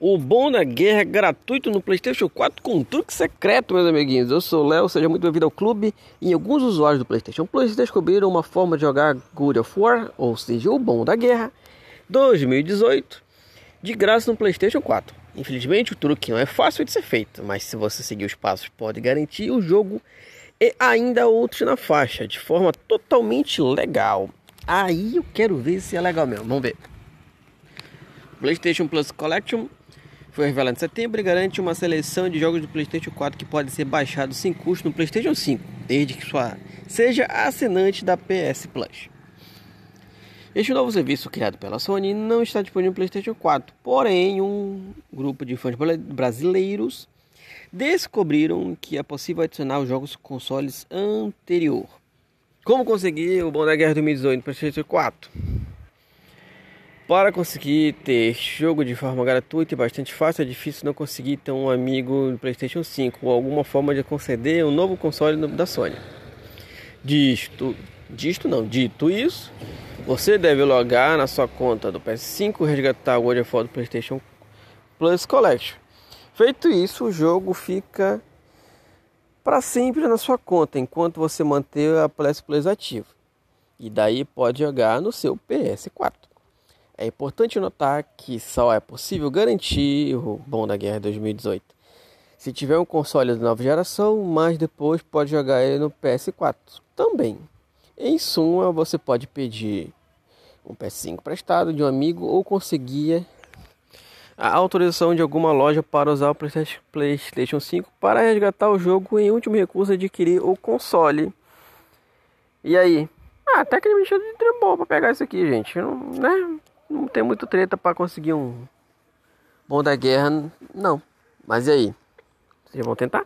O bom da guerra é gratuito no PlayStation 4 com truque secreto, meus amiguinhos. Eu sou o Léo, seja muito bem-vindo ao clube. E alguns usuários do PlayStation Plus descobriram uma forma de jogar God of War, ou seja, o bom da guerra, 2018, de graça no PlayStation 4. Infelizmente, o truque não é fácil de ser feito, mas se você seguir os passos, pode garantir o jogo e ainda outros na faixa, de forma totalmente legal. Aí eu quero ver se é legal mesmo. Vamos ver. PlayStation Plus Collection foi revelado em setembro e garante uma seleção de jogos do PlayStation 4 que pode ser baixado sem custo no PlayStation 5, desde que sua seja assinante da PS Plus. Este novo serviço criado pela Sony não está disponível no PlayStation 4, porém um grupo de fãs brasileiros descobriram que é possível adicionar os jogos consoles anterior. Como conseguir o Bom da Guerra 2018 no PlayStation 4? Para conseguir ter jogo de forma gratuita e bastante fácil, é difícil não conseguir ter um amigo no PlayStation 5 ou alguma forma de conceder um novo console da Sony. Disto, disto não, dito isso, você deve logar na sua conta do PS5 e resgatar o World of War do PlayStation Plus Collection. Feito isso, o jogo fica para sempre na sua conta enquanto você manter a PS Plus ativo. E daí pode jogar no seu PS4. É importante notar que só é possível garantir o Bom da Guerra 2018 se tiver um console de nova geração, mas depois pode jogar ele no PS4 também. Em suma, você pode pedir um PS5 prestado de um amigo ou conseguir a autorização de alguma loja para usar o PlayStation 5 para resgatar o jogo em último recurso adquirir o console. E aí? Ah, tecnicamente é bom para pegar isso aqui, gente. Não, né? Não tem muito treta para conseguir um bom da guerra, não. Mas e aí? Vocês vão tentar?